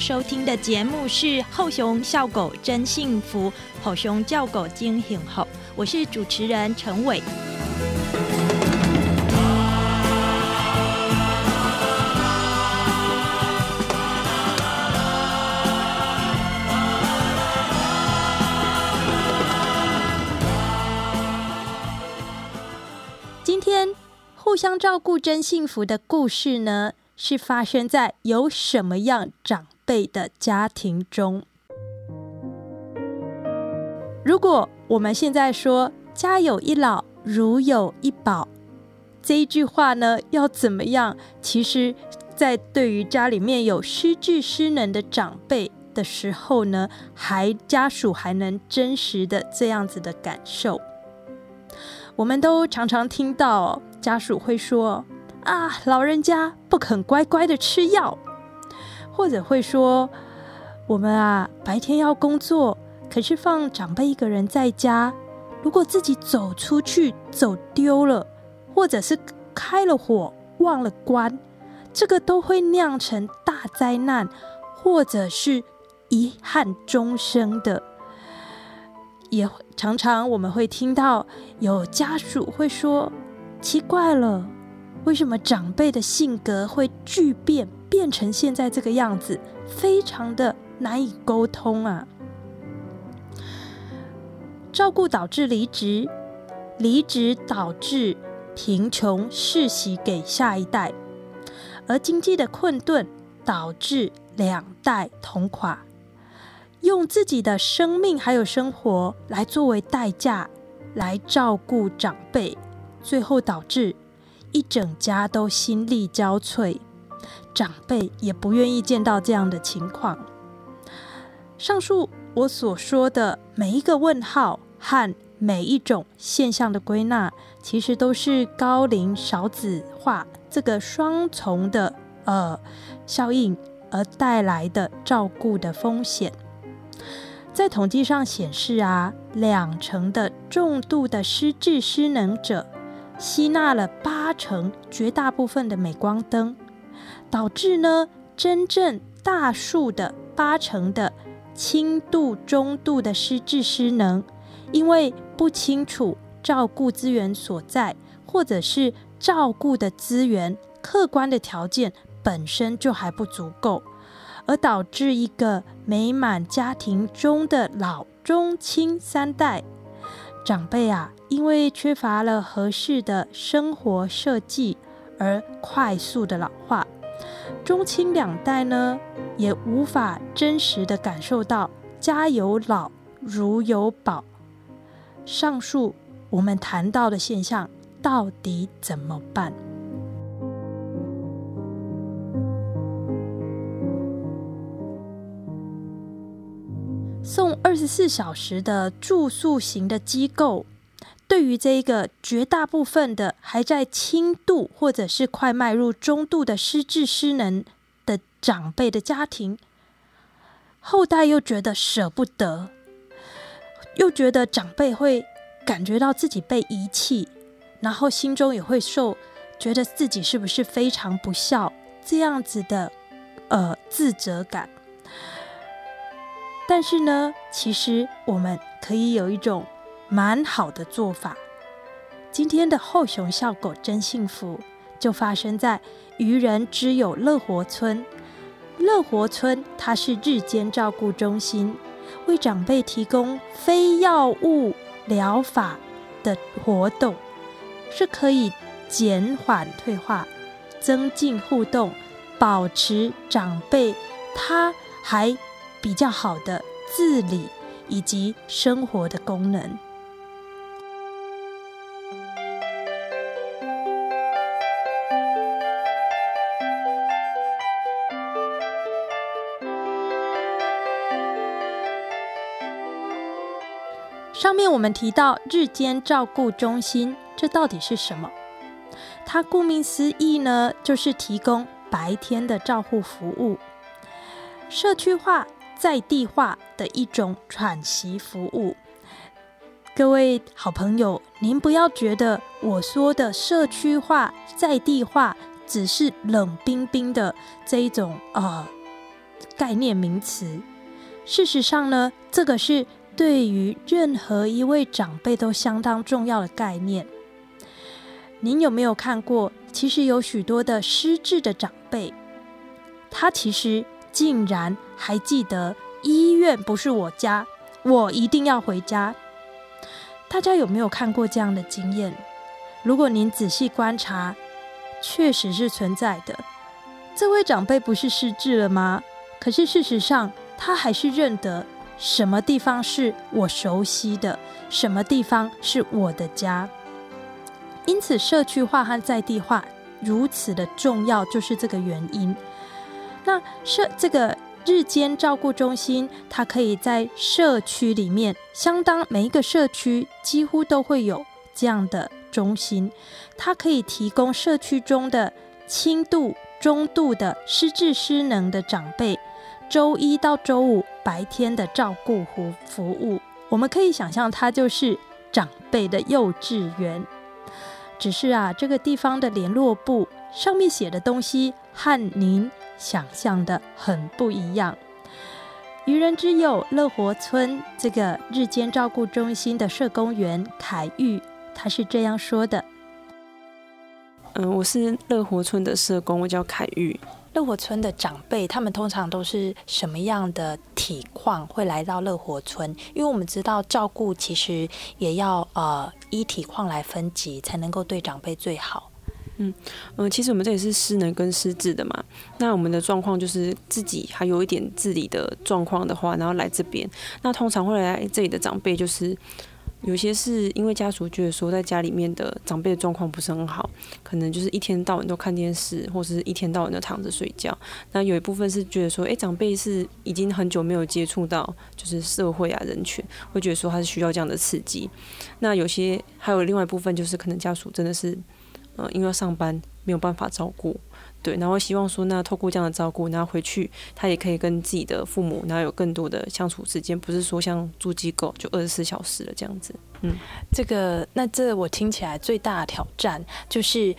收听的节目是《后熊笑狗真幸福》，后熊叫狗惊醒后，我是主持人陈伟。今天互相照顾真幸福的故事呢，是发生在有什么样长辈的家庭中。如果我们现在说“家有一老，如有一宝”这一句话呢，要怎么样？其实，在对于家里面有失智失能的长辈的时候呢，还家属还能真实的这样子的感受。我们都常常听到家属会说：“啊，老人家不肯乖乖的吃药。”或者会说：“我们啊，白天要工作，可是放长辈一个人在家，如果自己走出去走丢了，或者是开了火忘了关，这个都会酿成大灾难，或者是遗憾终生的。”也常常我们会听到有家属会说：“奇怪了，为什么长辈的性格会巨变，变成现在这个样子，非常的难以沟通啊！”照顾导致离职，离职导致贫穷世袭给下一代，而经济的困顿导致两代同垮。用自己的生命还有生活来作为代价来照顾长辈，最后导致一整家都心力交瘁，长辈也不愿意见到这样的情况。上述我所说的每一个问号和每一种现象的归纳，其实都是高龄少子化这个双重的呃效应而带来的照顾的风险。在统计上显示啊，两成的重度的失智失能者吸纳了八成绝大部分的镁光灯，导致呢真正大数的八成的轻度中度的失智失能，因为不清楚照顾资源所在，或者是照顾的资源客观的条件本身就还不足够。而导致一个美满家庭中的老中青三代长辈啊，因为缺乏了合适的生活设计而快速的老化。中青两代呢，也无法真实的感受到家有老如有宝。上述我们谈到的现象，到底怎么办？送二十四小时的住宿型的机构，对于这一个绝大部分的还在轻度或者是快迈入中度的失智失能的长辈的家庭，后代又觉得舍不得，又觉得长辈会感觉到自己被遗弃，然后心中也会受觉得自己是不是非常不孝这样子的呃自责感。但是呢，其实我们可以有一种蛮好的做法。今天的后熊笑狗真幸福，就发生在愚人之友乐活村。乐活村它是日间照顾中心，为长辈提供非药物疗法的活动，是可以减缓退化、增进互动、保持长辈他还。比较好的自理以及生活的功能。我们提到日间照顾中心，这到底是什么？它顾名思义呢，就是提供白天的照护服务，社区化、在地化的一种喘息服务。各位好朋友，您不要觉得我说的社区化、在地化只是冷冰冰的这一种呃概念名词。事实上呢，这个是对于任何一位长辈都相当重要的概念。您有没有看过？其实有许多的失智的长辈，他其实竟然还记得医院不是我家，我一定要回家。大家有没有看过这样的经验？如果您仔细观察，确实是存在的。这位长辈不是失智了吗？可是事实上，他还是认得什么地方是我熟悉的，什么地方是我的家。因此，社区化和在地化如此的重要，就是这个原因。那社这个。日间照顾中心，它可以在社区里面，相当每一个社区几乎都会有这样的中心。它可以提供社区中的轻度、中度的失智失能的长辈，周一到周五白天的照顾服服务。我们可以想象，它就是长辈的幼稚园。只是啊，这个地方的联络部上面写的东西和您。想象的很不一样。愚人之友乐活村这个日间照顾中心的社工员凯玉，他是这样说的：“嗯，我是乐活村的社工，我叫凯玉。乐活村的长辈，他们通常都是什么样的体况会来到乐活村？因为我们知道照顾其实也要呃依体况来分级，才能够对长辈最好。”嗯嗯，其实我们这里是失能跟失智的嘛。那我们的状况就是自己还有一点自理的状况的话，然后来这边。那通常会来这里的长辈，就是有些是因为家属觉得说在家里面的长辈的状况不是很好，可能就是一天到晚都看电视，或是一天到晚都躺着睡觉。那有一部分是觉得说，哎，长辈是已经很久没有接触到就是社会啊人群，会觉得说他是需要这样的刺激。那有些还有另外一部分就是可能家属真的是。呃，因为要上班没有办法照顾，对，然后希望说，那透过这样的照顾，然后回去他也可以跟自己的父母，然后有更多的相处时间，不是说像住机构就二十四小时了这样子。嗯，这个那这我听起来最大的挑战就是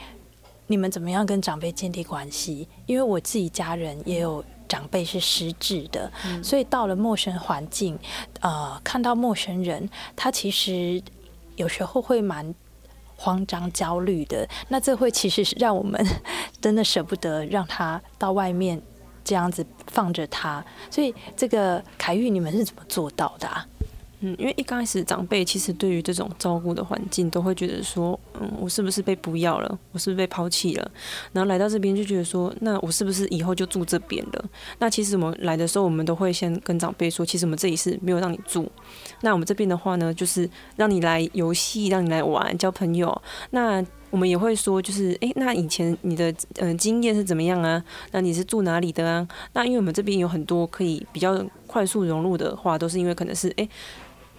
你们怎么样跟长辈建立关系？因为我自己家人也有长辈是失智的，所以到了陌生环境，呃，看到陌生人，他其实有时候会蛮。慌张、焦虑的，那这会其实是让我们 真的舍不得让他到外面这样子放着他。所以，这个凯玉，你们是怎么做到的？啊嗯，因为一开始长辈其实对于这种照顾的环境，都会觉得说，嗯，我是不是被不要了？我是不是被抛弃了？然后来到这边就觉得说，那我是不是以后就住这边了？那其实我们来的时候，我们都会先跟长辈说，其实我们这里是没有让你住。那我们这边的话呢，就是让你来游戏，让你来玩，交朋友。那我们也会说，就是诶，那以前你的嗯经验是怎么样啊？那你是住哪里的啊？那因为我们这边有很多可以比较快速融入的话，都是因为可能是诶。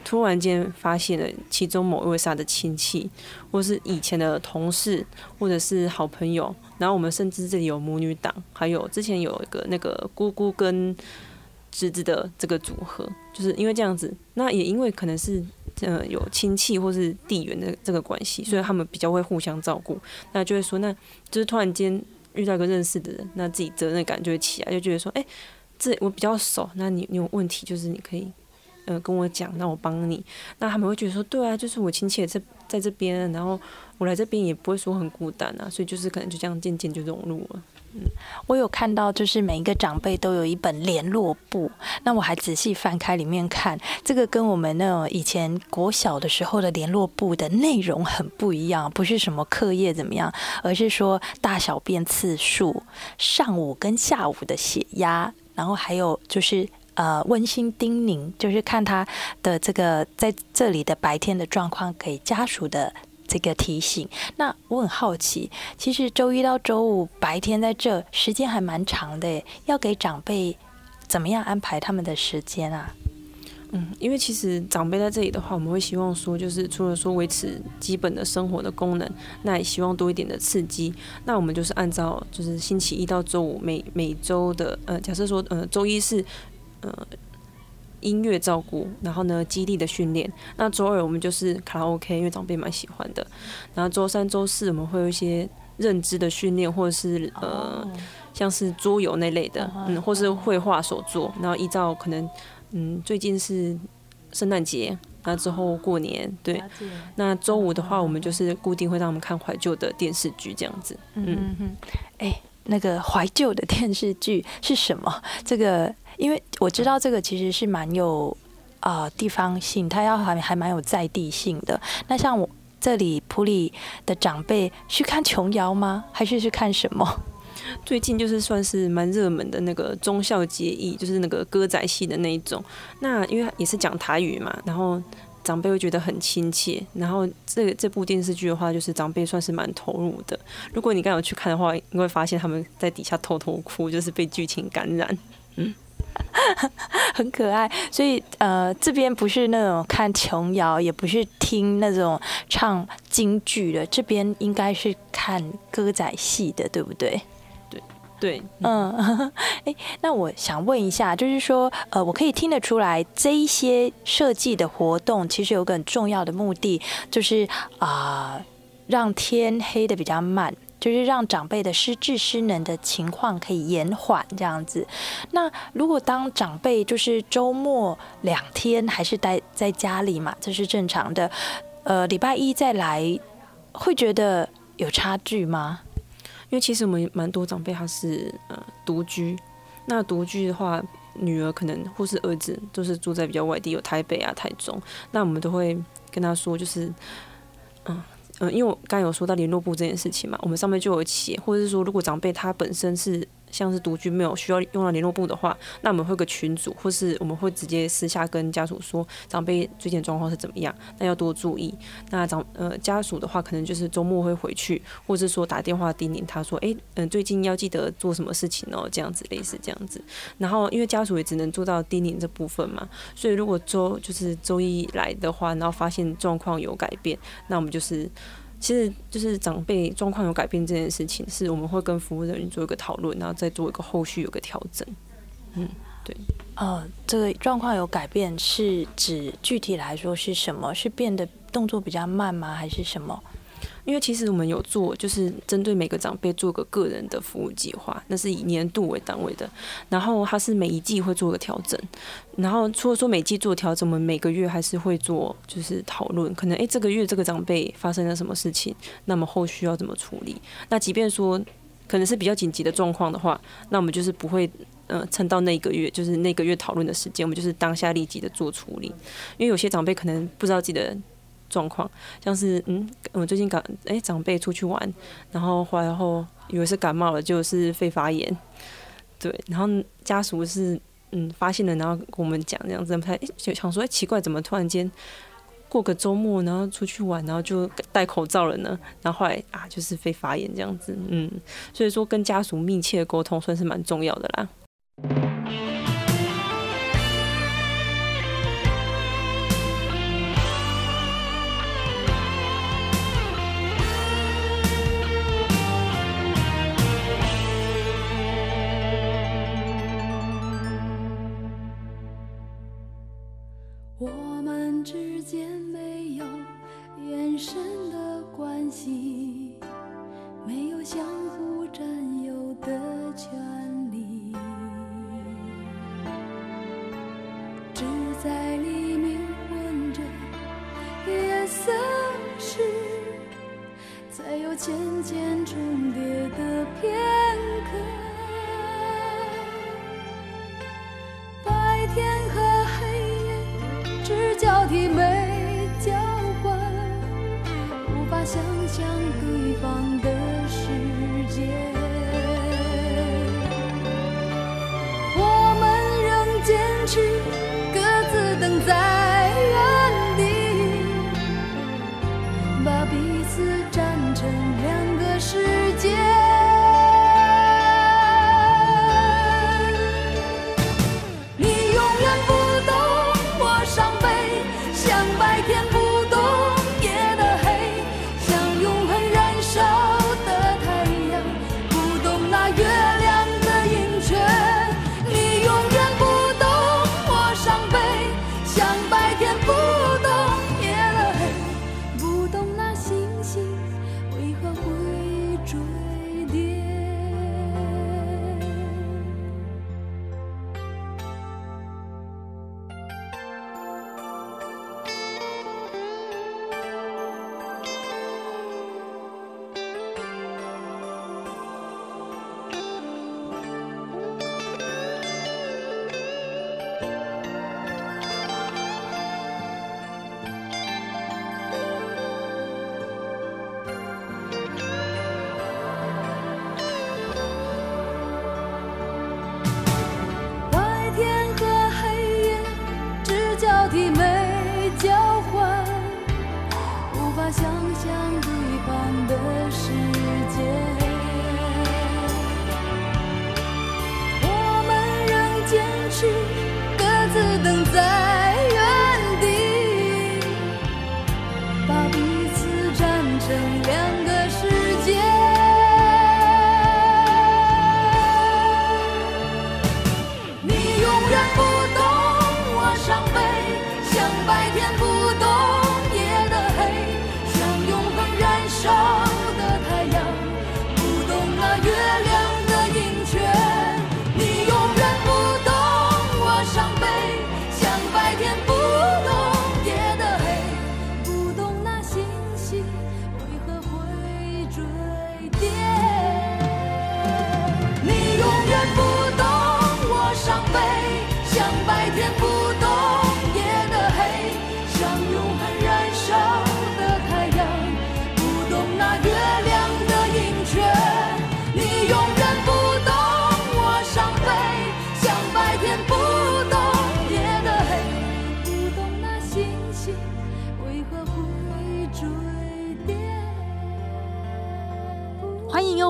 突然间发现了其中某一位是他的亲戚，或是以前的同事，或者是好朋友。然后我们甚至这里有母女档，还有之前有一个那个姑姑跟侄子的这个组合，就是因为这样子。那也因为可能是呃有亲戚或是地缘的这个关系，所以他们比较会互相照顾。那就会说，那就是突然间遇到一个认识的人，那自己责任感就会起来，就觉得说，哎，这我比较熟，那你你有问题就是你可以。跟我讲，那我帮你，那他们会觉得说，对啊，就是我亲戚也在在这边，然后我来这边也不会说很孤单啊，所以就是可能就这样渐渐就融入了。嗯，我有看到，就是每一个长辈都有一本联络簿，那我还仔细翻开里面看，这个跟我们那以前国小的时候的联络簿的内容很不一样，不是什么课业怎么样，而是说大小便次数、上午跟下午的血压，然后还有就是。呃，温馨叮咛就是看他的这个在这里的白天的状况，给家属的这个提醒。那我很好奇，其实周一到周五白天在这时间还蛮长的，要给长辈怎么样安排他们的时间啊？嗯，因为其实长辈在这里的话，我们会希望说，就是除了说维持基本的生活的功能，那也希望多一点的刺激。那我们就是按照就是星期一到周五每每周的呃，假设说呃周一是呃音乐照顾，然后呢基地的训练。那周二我们就是卡拉 OK，因为长辈蛮喜欢的。然后周三、周四我们会有一些认知的训练，或者是呃像是桌游那类的，嗯，或是绘画手作。然后依照可能。嗯，最近是圣诞节，那之后过年，对。那周五的话，我们就是固定会让我们看怀旧的电视剧，这样子。嗯嗯。哎，那个怀旧的电视剧是什么？这个，因为我知道这个其实是蛮有啊地方性，它要还还蛮有在地性的。那像我这里普里的长辈去看琼瑶吗？还是去看什么？最近就是算是蛮热门的那个忠孝节义，就是那个歌仔戏的那一种。那因为也是讲台语嘛，然后长辈会觉得很亲切。然后这这部电视剧的话，就是长辈算是蛮投入的。如果你刚有去看的话，你会发现他们在底下偷偷哭，就是被剧情感染。嗯，很可爱。所以呃，这边不是那种看琼瑶，也不是听那种唱京剧的，这边应该是看歌仔戏的，对不对？对对，嗯，哎，那我想问一下，就是说，呃，我可以听得出来，这一些设计的活动其实有个很重要的目的，就是啊，让天黑的比较慢，就是让长辈的失智失能的情况可以延缓这样子。那如果当长辈就是周末两天还是待在家里嘛，这是正常的，呃，礼拜一再来，会觉得有差距吗？因为其实我们蛮多长辈他是呃独居，那独居的话，女儿可能或是儿子都是住在比较外地，有台北啊、台中，那我们都会跟他说，就是嗯，因为我刚有说到联络部这件事情嘛，我们上面就有写，或者是说如果长辈他本身是。像是独居没有需要用到联络部的话，那我们会个群组，或是我们会直接私下跟家属说长辈最近状况是怎么样，那要多注意。那长呃家属的话，可能就是周末会回去，或是说打电话叮咛他说，哎嗯最近要记得做什么事情哦，这样子类似这样子。然后因为家属也只能做到叮咛这部分嘛，所以如果周就是周一来的话，然后发现状况有改变，那我们就是。其实就是长辈状况有改变这件事情，是我们会跟服务人员做一个讨论，然后再做一个后续有个调整。嗯，对。呃，这个状况有改变是指具体来说是什么？是变得动作比较慢吗？还是什么？因为其实我们有做，就是针对每个长辈做个个人的服务计划，那是以年度为单位的。然后它是每一季会做个调整，然后除了说每季做调整，我们每个月还是会做，就是讨论，可能诶这个月这个长辈发生了什么事情，那么后续要怎么处理？那即便说可能是比较紧急的状况的话，那我们就是不会呃撑到那个月，就是那个月讨论的时间，我们就是当下立即的做处理。因为有些长辈可能不知道自己的。状况像是嗯，我最近感哎长辈出去玩，然后回来后以为是感冒了，就是肺发炎，对，然后家属是嗯发现了，然后跟我们讲这样子，不太就想说哎奇怪，怎么突然间过个周末，然后出去玩，然后就戴口罩了呢？然后后来啊就是肺发炎这样子，嗯，所以说跟家属密切沟通算是蛮重要的啦。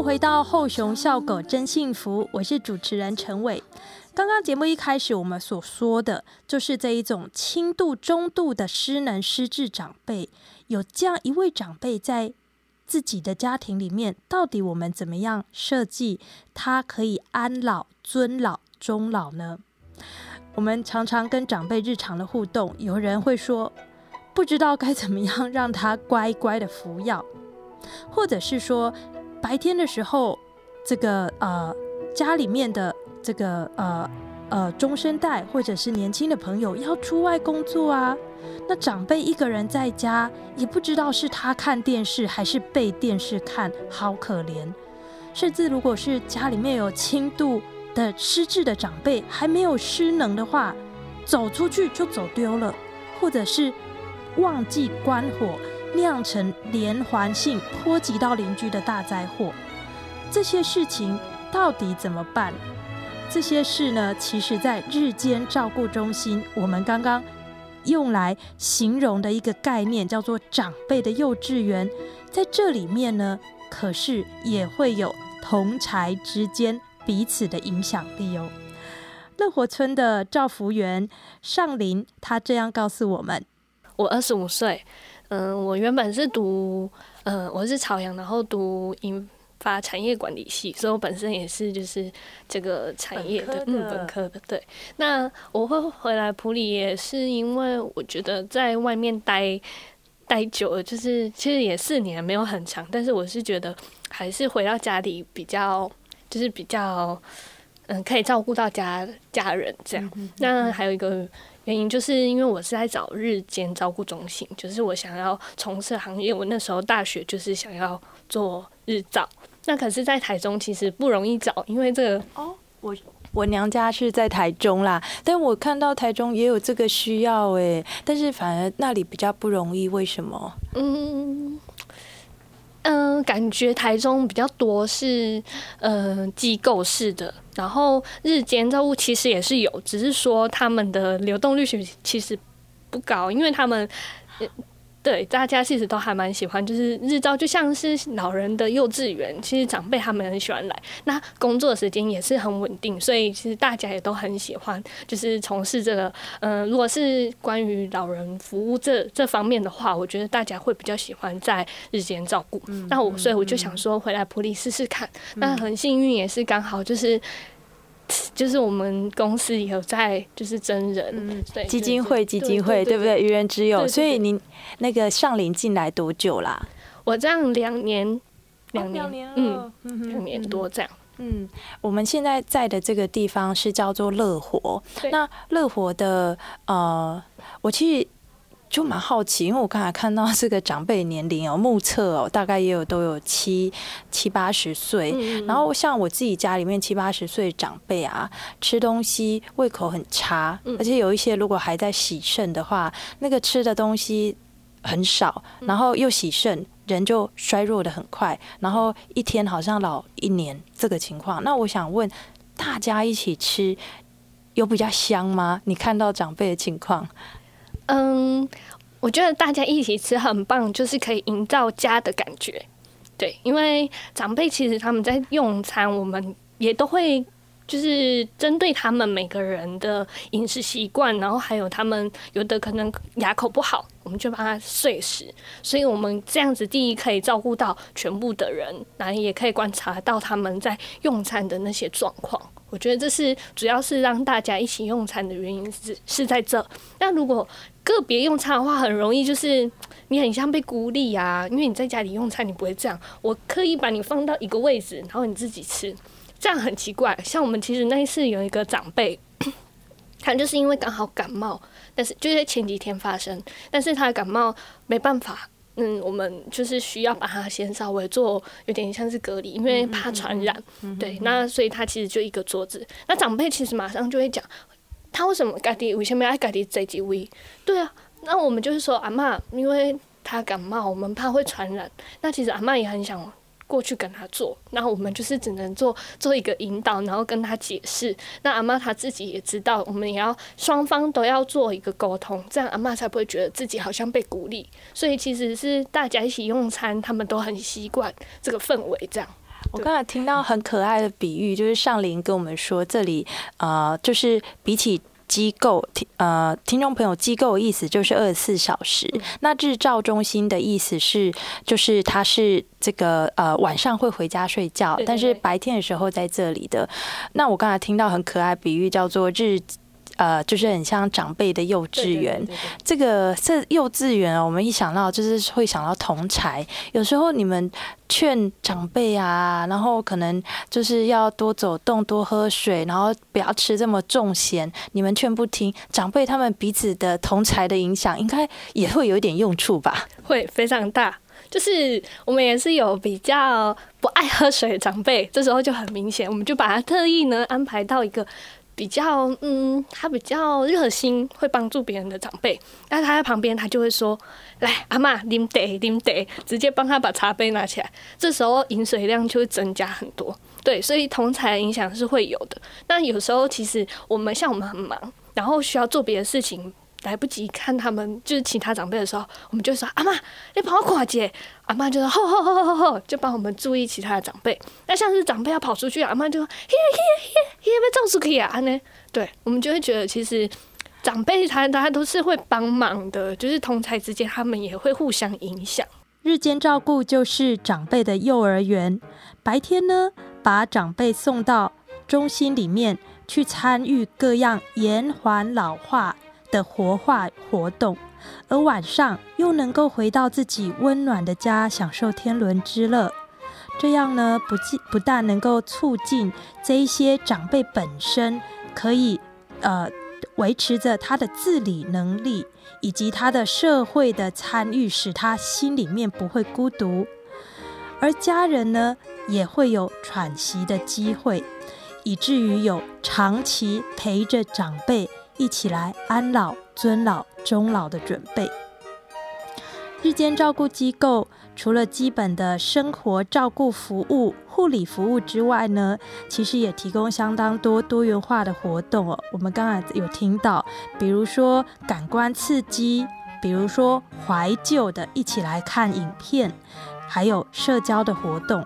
回到后熊笑狗真幸福，我是主持人陈伟。刚刚节目一开始我们所说的，就是这一种轻度、中度的失能失智长辈，有这样一位长辈在自己的家庭里面，到底我们怎么样设计他可以安老、尊老、终老呢？我们常常跟长辈日常的互动，有人会说不知道该怎么样让他乖乖的服药，或者是说白天的时候，这个呃家里面的这个呃呃中生代或者是年轻的朋友要出外工作啊，那长辈一个人在家，也不知道是他看电视还是被电视看，好可怜。甚至如果是家里面有轻度的失智的长辈，还没有失能的话，走出去就走丢了，或者是忘记关火，酿成连环性波及到邻居的大灾祸。这些事情到底怎么办？这些事呢，其实在日间照顾中心，我们刚刚用来形容的一个概念叫做长辈的幼稚园，在这里面呢，可是也会有同才之间彼此的影响力哦。乐活村的赵福元上林，他这样告诉我们：我二十五岁，嗯，我原本是读，嗯，我是朝阳，然后读研发产业管理系，所以我本身也是就是这个产业的，嗯，本科的。对，那我会回来普里，也是因为我觉得在外面待待久了，就是其实也四年没有很长，但是我是觉得还是回到家里比较，就是比较，嗯，可以照顾到家家人这样。那还有一个。原因就是因为我是在找日间照顾中心，就是我想要从事行业。我那时候大学就是想要做日照，那可是，在台中其实不容易找，因为这个哦，我我娘家是在台中啦，但我看到台中也有这个需要哎，但是反而那里比较不容易，为什么？嗯嗯，感觉台中比较多是呃机构式的，然后日间照顾其实也是有，只是说他们的流动率其实不高，因为他们。对，大家其实都还蛮喜欢，就是日照就像是老人的幼稚园，其实长辈他们很喜欢来。那工作时间也是很稳定，所以其实大家也都很喜欢，就是从事这个。嗯，如果是关于老人服务这这方面的话，我觉得大家会比较喜欢在日间照顾。那我所以我就想说回来普利试试看。那很幸运也是刚好就是。就是我们公司也有在，就是真人，对基金会基金会，对不对？愚人之友，所以您那个上林进来多久啦？我这样两年，两年，嗯，两年多这样。嗯，我们现在在的这个地方是叫做乐活。那乐活的呃，我其实。就蛮好奇，因为我刚才看到这个长辈年龄哦，目测哦，大概也有都有七七八十岁。然后像我自己家里面七八十岁长辈啊，吃东西胃口很差，而且有一些如果还在洗肾的话，那个吃的东西很少，然后又洗肾，人就衰弱的很快，然后一天好像老一年这个情况。那我想问，大家一起吃有比较香吗？你看到长辈的情况？嗯，我觉得大家一起吃很棒，就是可以营造家的感觉。对，因为长辈其实他们在用餐，我们也都会就是针对他们每个人的饮食习惯，然后还有他们有的可能牙口不好，我们就帮他碎食。所以我们这样子，第一可以照顾到全部的人，然后也可以观察到他们在用餐的那些状况。我觉得这是主要是让大家一起用餐的原因是是在这。那如果个别用餐的话，很容易就是 你很像被孤立啊，因为你在家里用餐，你不会这样。我刻意把你放到一个位置，然后你自己吃，这样很奇怪。像我们其实那一次有一个长辈，他就是因为刚好感冒，但是就在前几天发生，但是他的感冒没办法。嗯，我们就是需要把他先稍微做有点像是隔离，因为怕传染。对，那所以他其实就一个桌子。那长辈其实马上就会讲，他为什么家己为什么要家己这几位？对啊，那我们就是说阿嬷，因为他感冒，我们怕会传染。那其实阿嬷也很想过去跟他做，那我们就是只能做做一个引导，然后跟他解释。那阿妈她自己也知道，我们也要双方都要做一个沟通，这样阿妈才不会觉得自己好像被孤立。所以其实是大家一起用餐，他们都很习惯这个氛围，这样。我刚才听到很可爱的比喻，就是上林跟我们说，这里呃，就是比起机构，听呃，听众朋友，机构的意思就是二十四小时。那日照中心的意思是，就是它是这个呃晚上会回家睡觉，但是白天的时候在这里的。那我刚才听到很可爱比喻，叫做日呃，就是很像长辈的幼稚园。对对对对这个这幼稚园啊，我们一想到就是会想到同才。有时候你们劝长辈啊，然后可能就是要多走动、多喝水，然后不要吃这么重咸。你们劝不听，长辈他们彼此的同才的影响，应该也会有一点用处吧？会非常大。就是我们也是有比较不爱喝水的长辈，这时候就很明显，我们就把他特意呢安排到一个比较嗯，他比较热心，会帮助别人的长辈。但是他在旁边，他就会说：“来，阿嬷啉茶，啉茶，直接帮他把茶杯拿起来。”这时候饮水量就会增加很多。对，所以同才的影响是会有的。那有时候其实我们像我们很忙，然后需要做别的事情。来不及看他们就是其他长辈的时候，我们就说阿妈，你帮我跨姐。阿妈就说吼吼吼吼吼，就帮我们注意其他的长辈。那像是长辈要跑出去，阿妈就说嘿嘿嘿嘿，被照出去啊呢？对，我们就会觉得其实长辈他大家都是会帮忙的，就是同才之间他们也会互相影响。日间照顾就是长辈的幼儿园，白天呢，把长辈送到中心里面去参与各样延缓老化的活化活动，而晚上又能够回到自己温暖的家，享受天伦之乐。这样呢，不仅不但能够促进这一些长辈本身可以呃维持着他的自理能力，以及他的社会的参与，使他心里面不会孤独，而家人呢也会有喘息的机会，以至于有长期陪着长辈一起来安老、尊老、终老的准备。日间照顾机构除了基本的生活照顾服务、护理服务之外呢，其实也提供相当多多元化的活动哦。我们刚才有听到，比如说感官刺激，比如说怀旧的一起来看影片，还有社交的活动。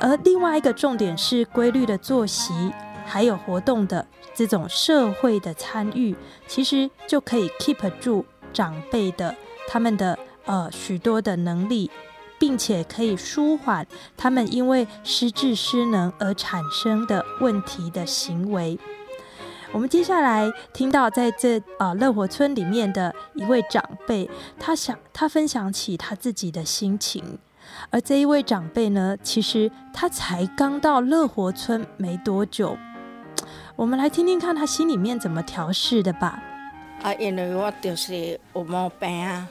而另外一个重点是规律的作息，还有活动的这种社会的参与，其实就可以 keep 住长辈的他们的呃许多的能力，并且可以舒缓他们因为失智失能而产生的问题的行为。我们接下来听到在这呃乐活村里面的一位长辈，他想他分享起他自己的心情。而这一位长辈呢，其实他才刚到乐活村没多久，我们来听听看他心里面怎么调试的吧。啊，因为我就是有毛病啊，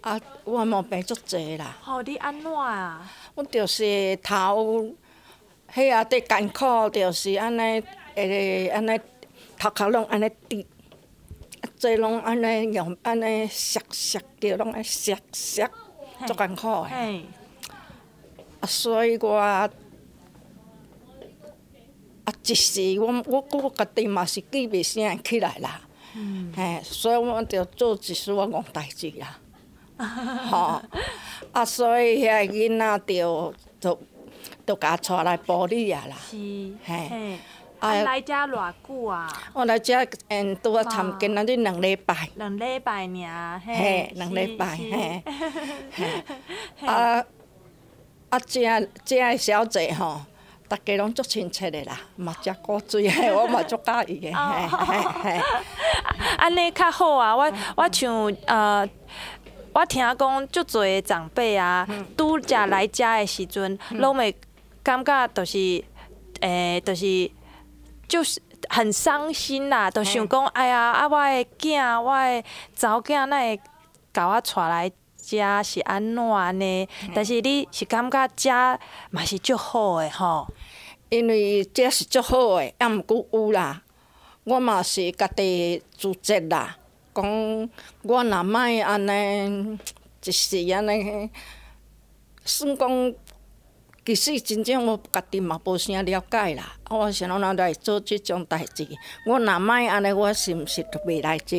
啊，我毛病足济啦。好，你安怎啊？我就是头，迄啊伫艰苦，就是安尼，会安尼头壳拢安尼滴，啊，嘴拢安尼用安尼削削着，拢安削削，足艰苦的。嘿，啊，所以我啊，一时我我我家己嘛是记袂啥起来啦。嘿，所以我着做一丝我戆代志啦。吼，啊，所以遐囡仔着着着甲带来埔里啊啦。是，嘿嘿，啊啊，来遮偌久啊？我来遮，嗯拄啊参今仔日两礼拜，两礼拜尔，嘿嘿，，两礼拜，是 嘿，啊啊，遮遮个小姐吼，逐家拢足亲切的啦，嘛食古锥的，我嘛足介意的，嘿嘿嘿。安尼较好啊！我我像呃，我听讲足侪的长辈啊，拄食来遮的时阵，拢会感觉就是诶，就是就是很伤心啦，就想讲哎呀，啊我的囝，我的查某囝，哪会甲我带来遮是安怎呢？但是你是感觉遮嘛是足好诶吼，因为食是足好诶，啊毋过有啦。我嘛是家己自责啦，讲我若莫安尼，一时安尼，算讲，其实真正我家己嘛无啥了解啦。啊我想要来做即种代志，我若莫安尼，我是毋是就袂来遮？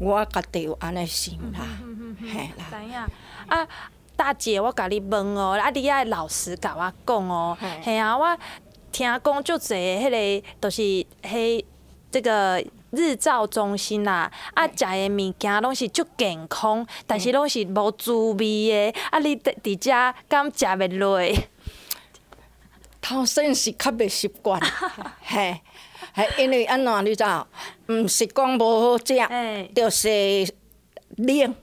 我家己有安尼想啦，嘿啦。知影啊？大姐，我甲你问哦，啊，你爱老实甲我讲哦嘿。啊，我听讲足侪迄个，就是迄这个日照中心啦，啊，食的物件拢是足健康，但是拢是无滋味的。啊，你伫伫遮敢食袂落？头先是较袂习惯，嘿，嘿，因为安怎你知道？毋是讲无好食嘿，就是冷，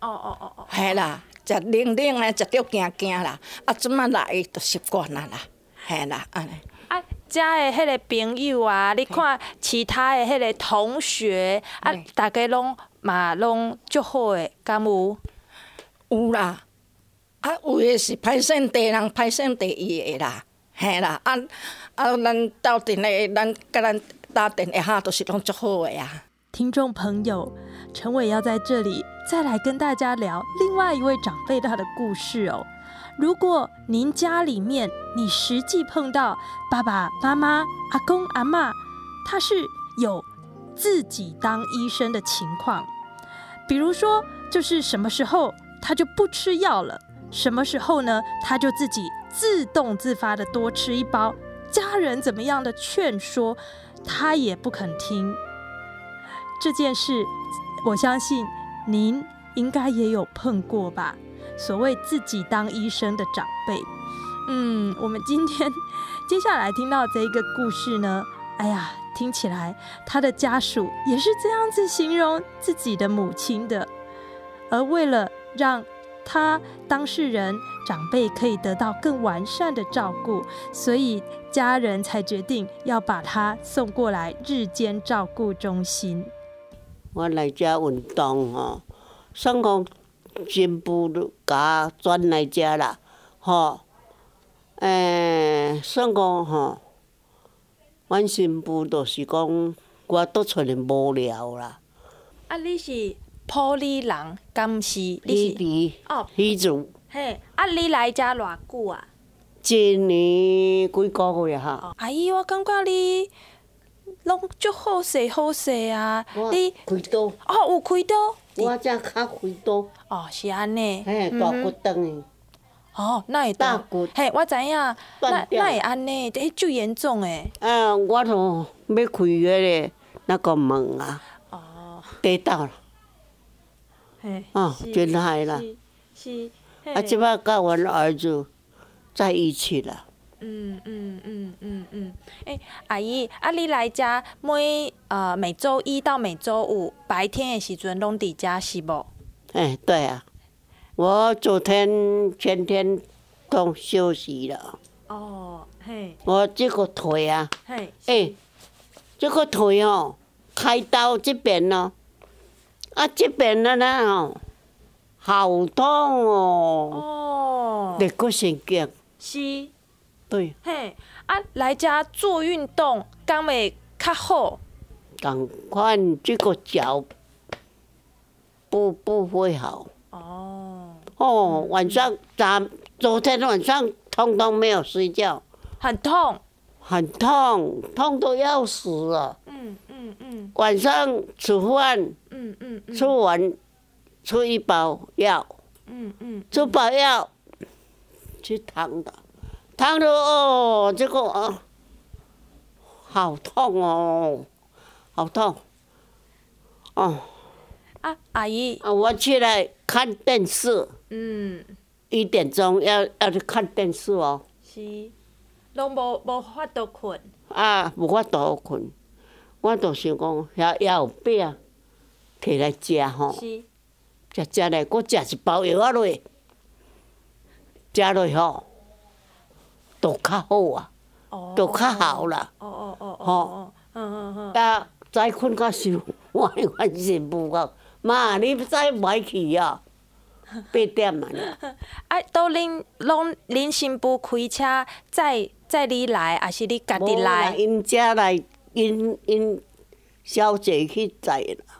哦哦哦哦，嘿啦，食冷冷的，食着惊惊啦。啊，即摆来就习惯啊啦，嘿啦，安尼。啊，遮的迄个朋友啊，你看其他的迄个同学啊嘿，大家拢嘛拢足好的，敢有？有啦，啊，有诶是歹势第人歹势第一个啦，嘿啦，啊啊，咱斗阵诶，咱甲咱打电话下都是拢足好诶啊。听众朋友，陈伟要在这里再来跟大家聊另外一位长辈他的故事哦。如果您家里面你实际碰到爸爸妈妈、阿公阿嬷，他是有自己当医生的情况，比如说就是什么时候他就不吃药了，什么时候呢他就自己自动自发的多吃一包，家人怎么样的劝说，他也不肯听。这件事，我相信您应该也有碰过吧？所谓自己当医生的长辈，嗯，我们今天接下来听到这一个故事呢，哎呀，听起来他的家属也是这样子形容自己的母亲的，而为了让他当事人长辈可以得到更完善的照顾，所以家人才决定要把他送过来日间照顾中心。我来遮运动吼，算讲新妇都甲转来遮啦，吼，诶、算讲吼，阮新妇就是讲我倒出来无聊啦，啊，你是普里人，甘是？伊你是？伫哦，迄阵嘿，啊，你来遮偌久啊？一年几个月哈，哦，阿姨，我感觉你拢足好势好势啊！我你开刀，哦有开刀？我才较开刀，哦，是安尼。嘿，大骨断的，哦，那会当大骨。嘿，我知影，那那会安尼，迄足严重诶。啊，我都要开迄个那个门啊，哦，跌倒了，嘿，哦，是真害啦。是是，啊，即摆甲阮儿子在一起了。嗯嗯嗯嗯。嗯，诶、阿姨，啊，你来遮每呃每周一到每周五白天的时阵拢伫遮是无？哎，对啊，我昨天、前天都休息了。哦，嘿，我这个腿啊，嘿，哎，这个腿哦，开刀这边哦，啊这边的呢哦，好痛哦，哦，肋骨神经，是，对，嘿，啊，来遮做运动，敢会较好？赶快这个脚不不会好。哦，哦，晚上咱昨天晚上通通没有睡觉，很痛。很痛，痛得要死了。嗯嗯嗯，晚上吃饭，嗯嗯嗯吃完吃一包药，嗯嗯，吃包药去躺的，躺的哦，这个啊，好痛哦，好痛，哦，啊，阿姨，啊，我起来看电视，嗯，一点钟要要去看电视哦，是，拢无无法度困，啊，无法度困，我就想讲遐也有饼，摕来食吼。是，食食来，搁食一包药仔落，食落吼，都较好啊，哦，都较好啦。哦哦哦哦吼哦，嗯嗯嗯，啊，早困较伤，我我是无够。妈，你早买去啊？八点啊呢？啊，都恁拢恁新妇开车载载你来，还是你家己来？因遮来，因因小姐去载啦。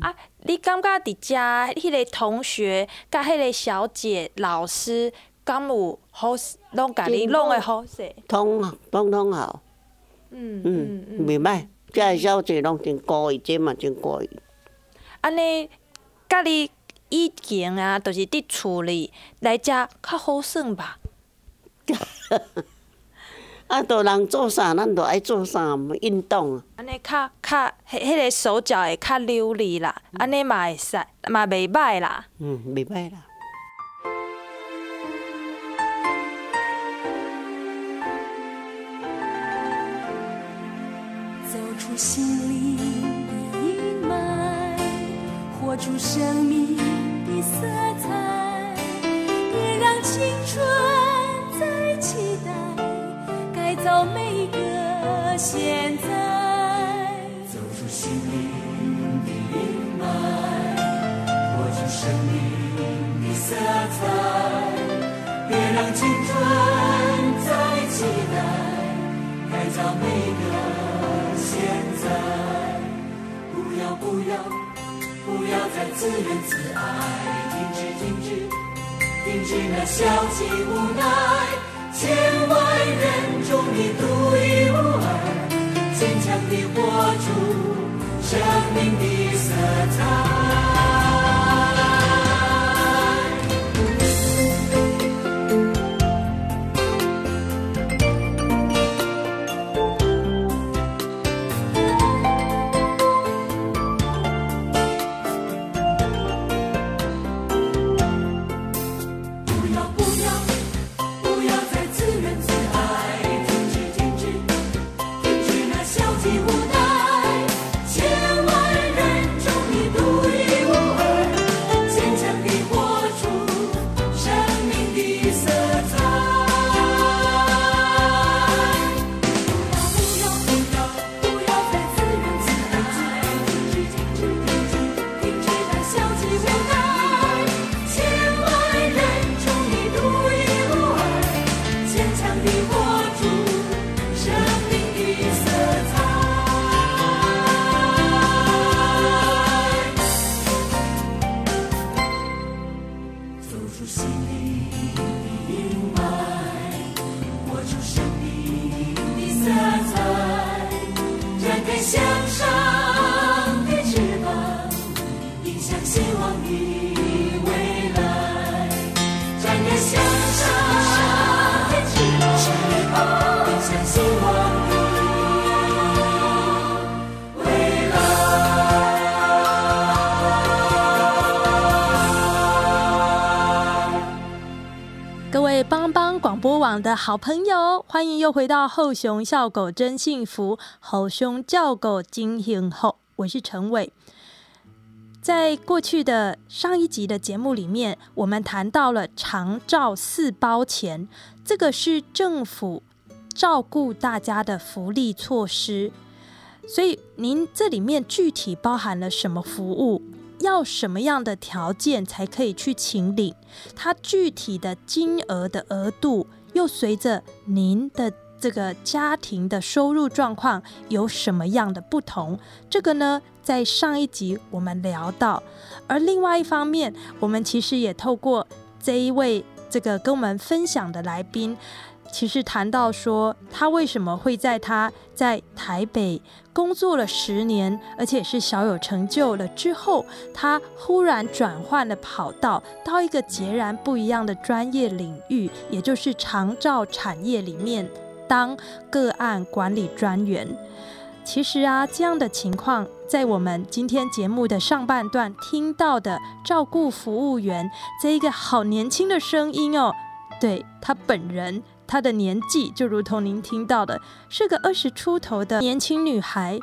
啊，你感觉伫遮迄个同学甲迄个小姐老师，敢有好拢甲你弄诶好势？通通通好，嗯嗯袂歹。遮个小姐拢真故意，这嘛真故意。安尼甲你以前啊，就是伫厝里来遮较好耍吧？啊，都人做啥，咱着爱做啥，运动啊。安尼较较迄迄个手脚会较流利啦，安尼嘛会使，嘛袂歹啦。嗯，袂歹啦。心灵的阴霾，活出生命的色彩，别让青春再期待，改造每个现在。走出心灵的阴霾，活出生命的色彩，别让青春再期待，改造每个。来，不要不要不要再自怨自艾，停止停止停止那消极无奈，千万人中你独一无二，坚强地活出生命的色彩。网的好朋友，欢迎又回到后熊笑狗真幸福，后熊叫狗金幸后，我是陈伟。在过去的上一集的节目里面，我们谈到了长照四包钱，这个是政府照顾大家的福利措施。所以您这里面具体包含了什么服务？要什么样的条件才可以去请领？它具体的金额的额度又随着您的这个家庭的收入状况有什么样的不同？这个呢，在上一集我们聊到，而另外一方面，我们其实也透过这一位这个跟我们分享的来宾，其实谈到说，他为什么会在他在台北工作了十年，而且是小有成就了之后，他忽然转换了跑道，到一个截然不一样的专业领域，也就是长照产业里面当个案管理专员。其实啊，这样的情况在我们今天节目的上半段听到的照顾服务员这一个好年轻的声音哦，对他本人。她的年纪就如同您听到的，是个二十出头的年轻女孩。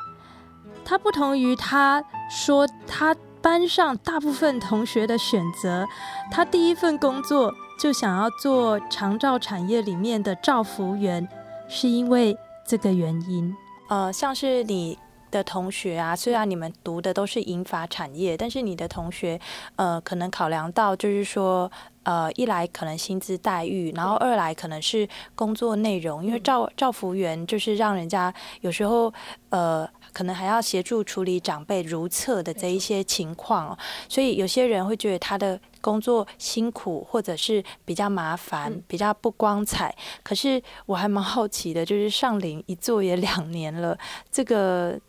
她不同于她说她班上大部分同学的选择，她第一份工作就想要做长照产业里面的照服员，是因为这个原因。呃，像是你的同学啊，虽然你们读的都是银发产业，但是你的同学，呃，可能考量到就是说。呃，一来可能薪资待遇，然后二来可能是工作内容，因为照照服员就是让人家有时候呃，可能还要协助处理长辈如厕的这一些情况，所以有些人会觉得他的工作辛苦，或者是比较麻烦，比较不光彩。可是我还蛮好奇的，就是上林一做也两年了，这个。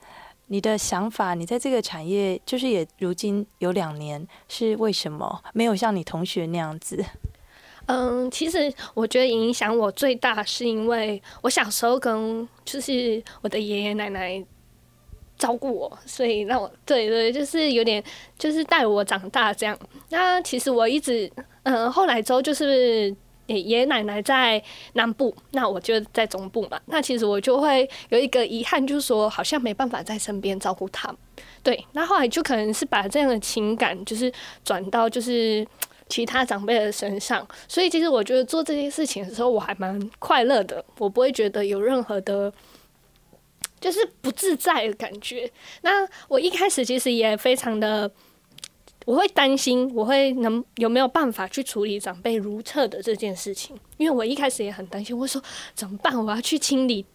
你的想法，你在这个产业就是也如今有两年，是为什么没有像你同学那样子？嗯，其实我觉得影响我最大是因为我小时候跟就是我的爷爷奶奶照顾我，所以让我对对，就是有点就是带我长大这样。那其实我一直嗯，后来之后就是。爷爷奶奶在南部，那我就在中部嘛。那其实我就会有一个遗憾，就是说好像没办法在身边照顾他们。对，那后来就可能是把这样的情感，就是转到就是其他长辈的身上。所以其实我觉得做这件事情的时候，我还蛮快乐的，我不会觉得有任何的，就是不自在的感觉。那我一开始其实也非常的。我会担心，我会能有没有办法去处理长辈如厕的这件事情？因为我一开始也很担心，我说怎么办？我要去清理，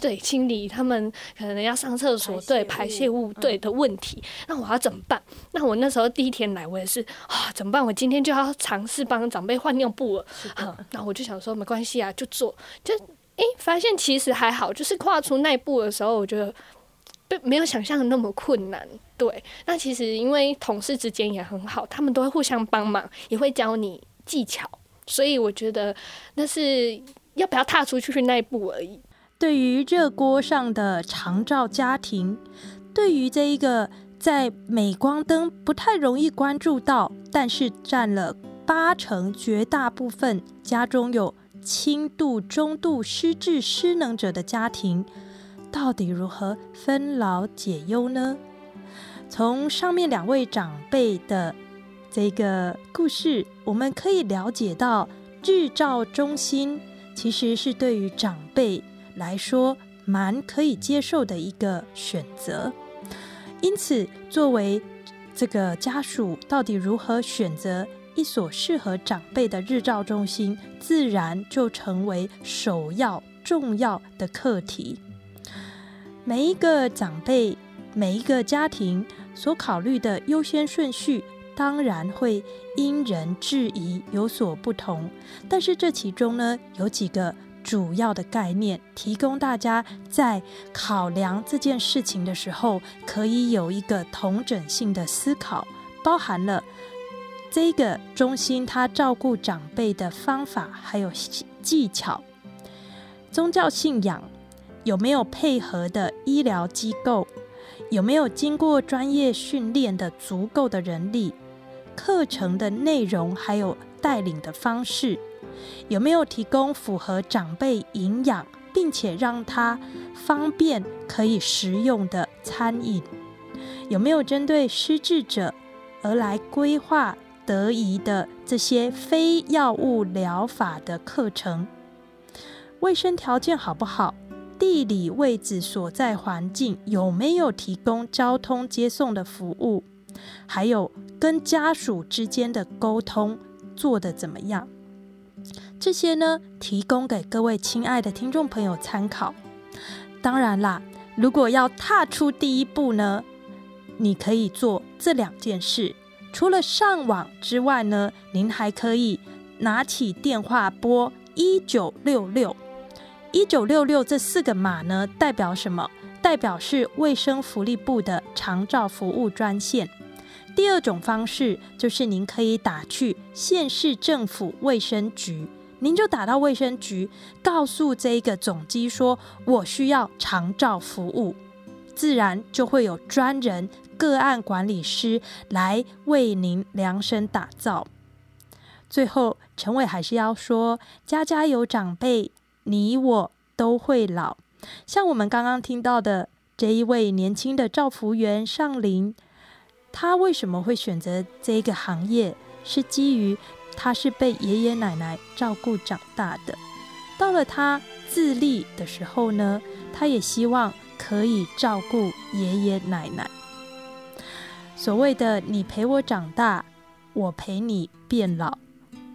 对，清理他们可能要上厕所，对，排泄物，对的问题。那我要怎么办？那我那时候第一天来，我也是啊，怎么办？我今天就要尝试帮长辈换尿布了。好，那我就想说没关系啊，就做，就诶，发现其实还好，就是跨出那一步的时候，我觉得。没有想象的那么困难。对，那其实因为同事之间也很好，他们都会互相帮忙，也会教你技巧，所以我觉得那是要不要踏出去那一步而已。对于热锅上的长照家庭，对于这一个在镁光灯不太容易关注到，但是占了八成绝大部分家中有轻度、中度失智失能者的家庭。到底如何分劳解忧呢？从上面两位长辈的这个故事，我们可以了解到，日照中心其实是对于长辈来说蛮可以接受的一个选择。因此，作为这个家属，到底如何选择一所适合长辈的日照中心，自然就成为首要重要的课题。每一个长辈、每一个家庭所考虑的优先顺序，当然会因人制宜有所不同。但是这其中呢，有几个主要的概念，提供大家在考量这件事情的时候，可以有一个同整性的思考，包含了这个中心他照顾长辈的方法，还有技巧、宗教信仰。有没有配合的医疗机构？有没有经过专业训练的足够的人力？课程的内容还有带领的方式？有没有提供符合长辈营养，并且让他方便可以食用的餐饮？有没有针对失智者而来规划得宜的这些非药物疗法的课程？卫生条件好不好？地理位置所在环境有没有提供交通接送的服务？还有跟家属之间的沟通做得怎么样？这些呢，提供给各位亲爱的听众朋友参考。当然啦，如果要踏出第一步呢，你可以做这两件事。除了上网之外呢，您还可以拿起电话拨一九六六。一九六六这四个码呢，代表什么？代表是卫生福利部的长照服务专线。第二种方式就是您可以打去县市政府卫生局，您就打到卫生局，告诉这个总机说，我需要长照服务，自然就会有专人个案管理师来为您量身打造。最后，陈伟还是要说，家家有长辈，你我都会老。像我们刚刚听到的这一位年轻的照福员上林，他为什么会选择这个行业？是基于他是被爷爷奶奶照顾长大的。到了他自立的时候呢，他也希望可以照顾爷爷奶奶。所谓的“你陪我长大，我陪你变老”，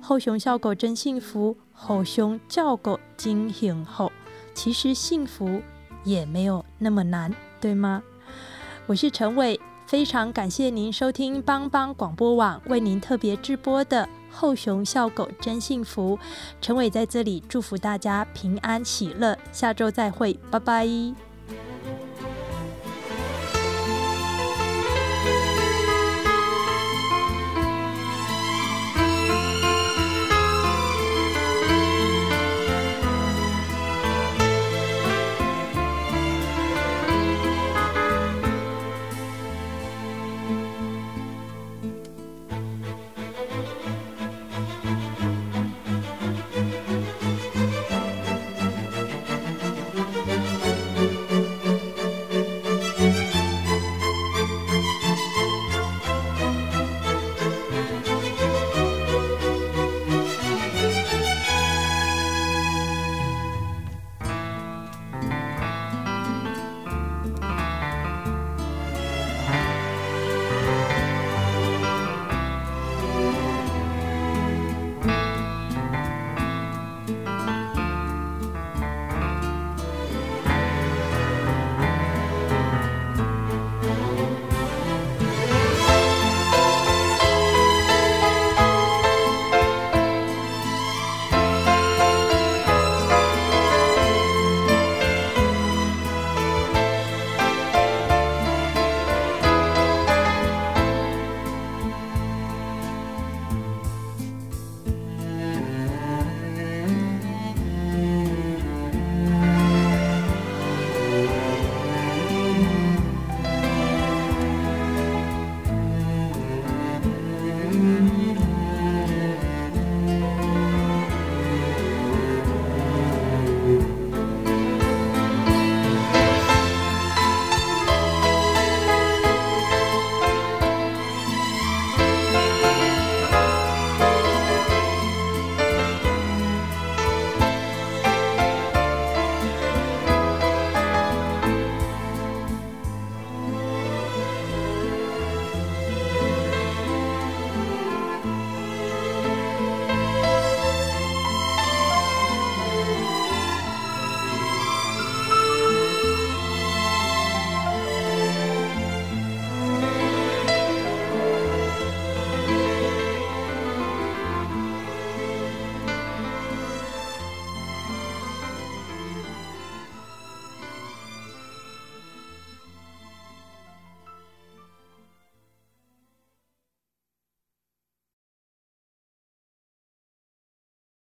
后熊笑狗真幸福，后熊叫狗真幸福。其实幸福也没有那么难，对吗？我是陈伟，非常感谢您收听帮帮广播网为您特别直播的《后熊笑狗真幸福》。陈伟在这里祝福大家平安喜乐，下周再会，拜拜。